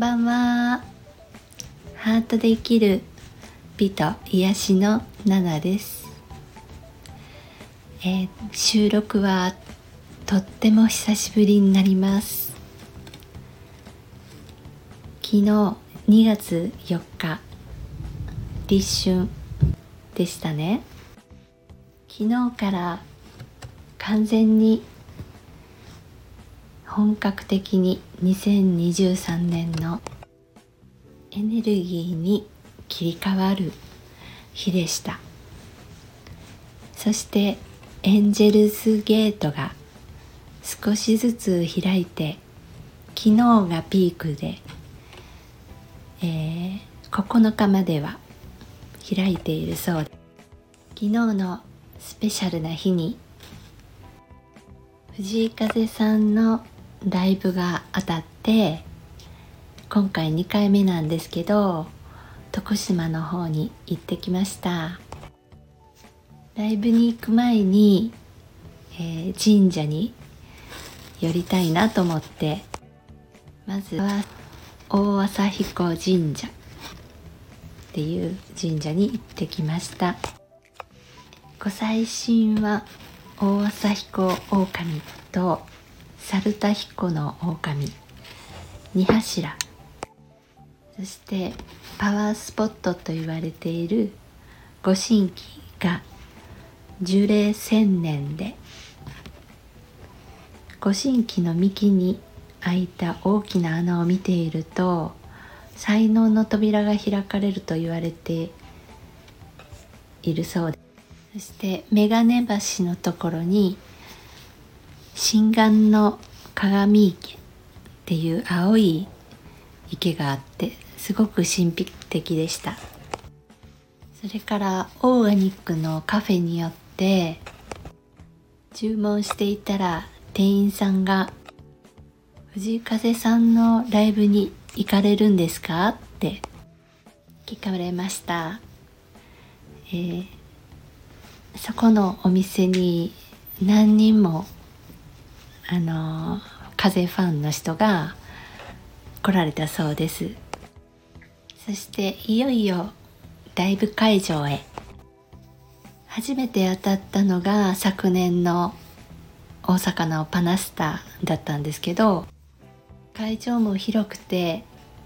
ばんは。ハートで生きる美と癒しのナナです、えー、収録はとっても久しぶりになります。昨日2月4日立春でしたね。昨日から完全に本格的に2023年のエネルギーに切り替わる日でした。そしてエンジェルスゲートが少しずつ開いて昨日がピークで、えー、9日までは開いているそうで昨日のスペシャルな日に藤井風さんのライブが当たって今回2回目なんですけど徳島の方に行ってきました。ライブに行く前に、えー、神社に寄りたいなと思ってまずは大朝彦神社っていう神社に行ってきました。ご祭神は大朝彦狼と猿田彦の狼。二柱。そしてパワースポットと言われている御神旗が樹齢千年で御神旗の幹に開いた大きな穴を見ていると才能の扉が開かれると言われているそうです。そして眼鏡橋のところに心眼の鏡池っていう青い池があってすごく神秘的でしたそれからオーガニックのカフェによって注文していたら店員さんが「藤井風さんのライブに行かれるんですか?」って聞かれました、えー、そこのお店に何人もあの風ファンの人が来られたそうです。そしていよいよライブ会場へ。初めて当たったのが昨年の大阪のパナスタだったんですけど会場も広くて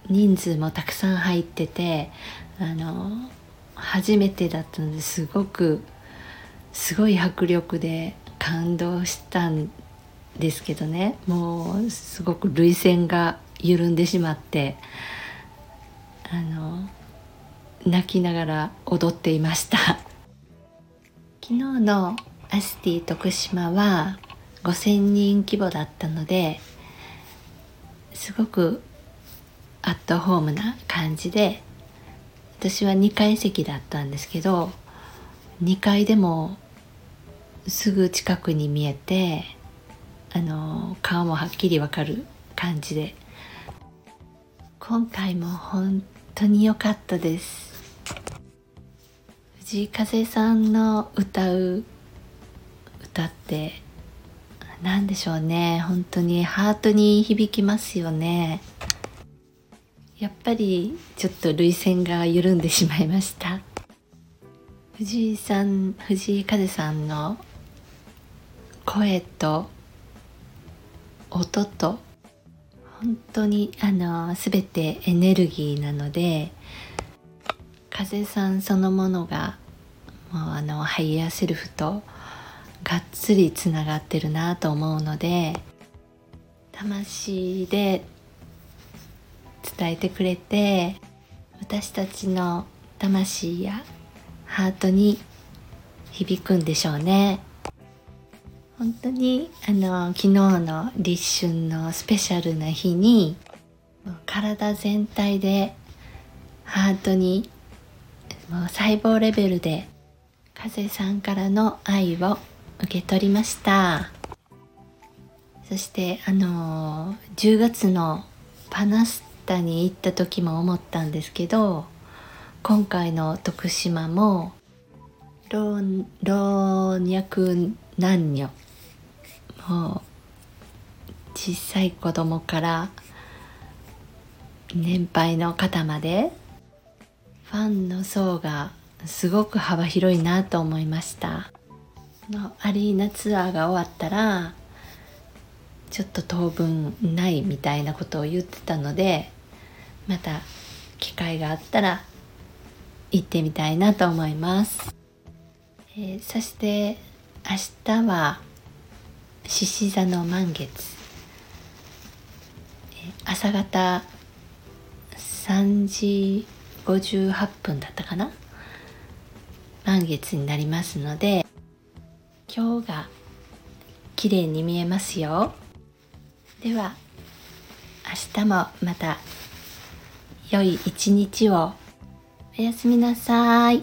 人数もたくさん入っててあの初めてだったのですごくすごい迫力で感動したんですけどねもうすごく涙腺が緩んでしまってあの泣きながら踊っていました。昨日のアスティ徳島は5,000人規模だったのですごくアットホームな感じで私は2階席だったんですけど2階でもすぐ近くに見えてあの顔もはっきりわかる感じで。今回も本当に良かったです。藤井風さんの歌う歌って何でしょうね。本当にハートに響きますよね。やっぱりちょっと涙腺が緩んでしまいました。藤井さん藤井風さんの声と音と本当にあの全てエネルギーなので風さんそのものがもうあのハイヤーセルフとがっつりつながってるなと思うので魂で伝えてくれて私たちの魂やハートに響くんでしょうね。本当にあの昨日の立春のスペシャルな日に体全体でハートにもう細胞レベルで風さんからの愛を受け取りました。そしてあの10月のパナスタに行った時も思ったんですけど今回の徳島も老老若男女もう小さい子供から年配の方までファンの層がすごく幅広いなと思いました。のアリーナツアーが終わったらちょっと当分ないみたいなことを言ってたのでまた機会があったら行ってみたいなと思います、えー、そして明日は獅子座の満月、朝方3時58分だったかな？満月になりますので今日が綺麗に見えますよ。では明日もまた良い一日を。おやすみなさい。